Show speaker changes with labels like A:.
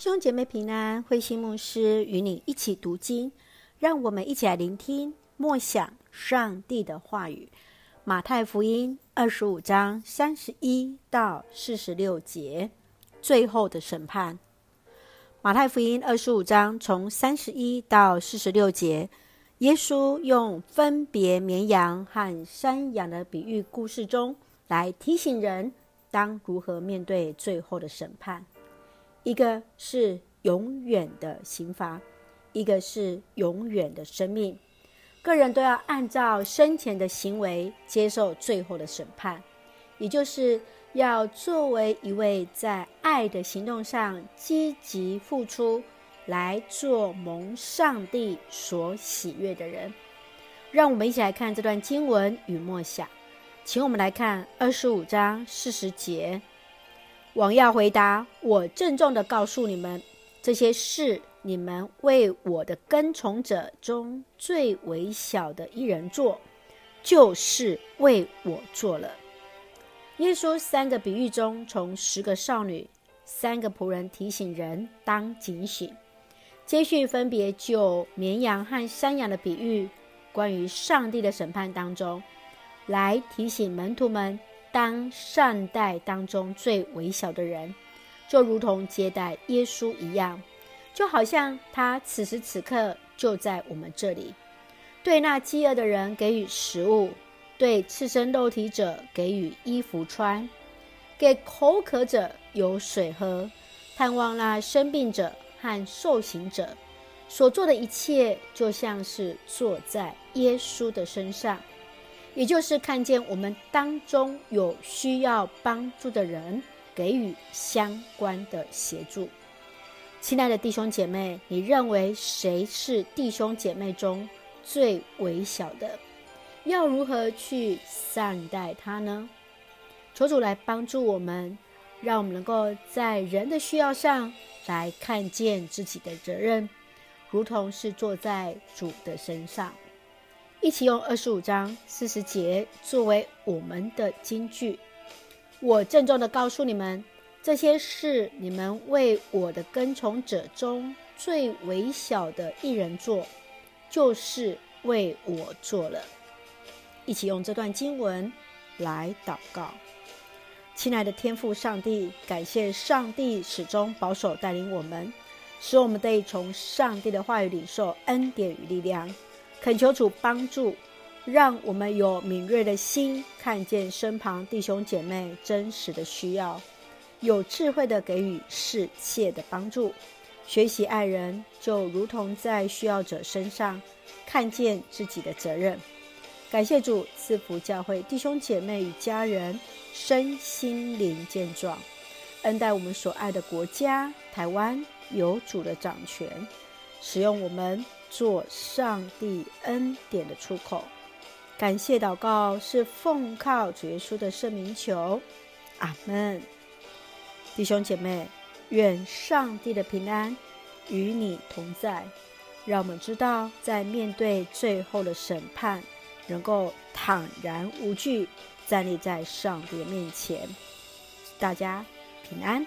A: 兄姐妹平安，慧心牧师与你一起读经，让我们一起来聆听默想上帝的话语。马太福音二十五章三十一到四十六节，最后的审判。马太福音二十五章从三十一到四十六节，耶稣用分别绵羊和山羊的比喻故事中，来提醒人当如何面对最后的审判。一个是永远的刑罚，一个是永远的生命。个人都要按照生前的行为接受最后的审判，也就是要作为一位在爱的行动上积极付出，来做蒙上帝所喜悦的人。让我们一起来看这段经文与默想，请我们来看二十五章四十节。王要回答：“我郑重地告诉你们，这些事你们为我的跟从者中最微小的一人做，就是为我做了。”耶稣三个比喻中，从十个少女、三个仆人提醒人当警醒，接续分别就绵羊和山羊的比喻，关于上帝的审判当中，来提醒门徒们。当善待当中最微小的人，就如同接待耶稣一样，就好像他此时此刻就在我们这里。对那饥饿的人给予食物，对赤身露体者给予衣服穿，给口渴者有水喝，探望那生病者和受刑者，所做的一切，就像是坐在耶稣的身上。也就是看见我们当中有需要帮助的人，给予相关的协助。亲爱的弟兄姐妹，你认为谁是弟兄姐妹中最微小的？要如何去善待他呢？求主来帮助我们，让我们能够在人的需要上来看见自己的责任，如同是坐在主的身上。一起用二十五章四十节作为我们的金句。我郑重的告诉你们，这些事你们为我的跟从者中最微小的一人做，就是为我做了。一起用这段经文来祷告。亲爱的天父上帝，感谢上帝始终保守带领我们，使我们得以从上帝的话语领受恩典与力量。恳求主帮助，让我们有敏锐的心，看见身旁弟兄姐妹真实的需要，有智慧的给予适切的帮助，学习爱人，就如同在需要者身上看见自己的责任。感谢主赐福教会弟兄姐妹与家人身心灵健壮，恩待我们所爱的国家台湾有主的掌权，使用我们。做上帝恩典的出口，感谢祷告是奉靠主耶稣的圣名求，阿门。弟兄姐妹，愿上帝的平安与你同在，让我们知道在面对最后的审判，能够坦然无惧站立在上帝面前。大家平安。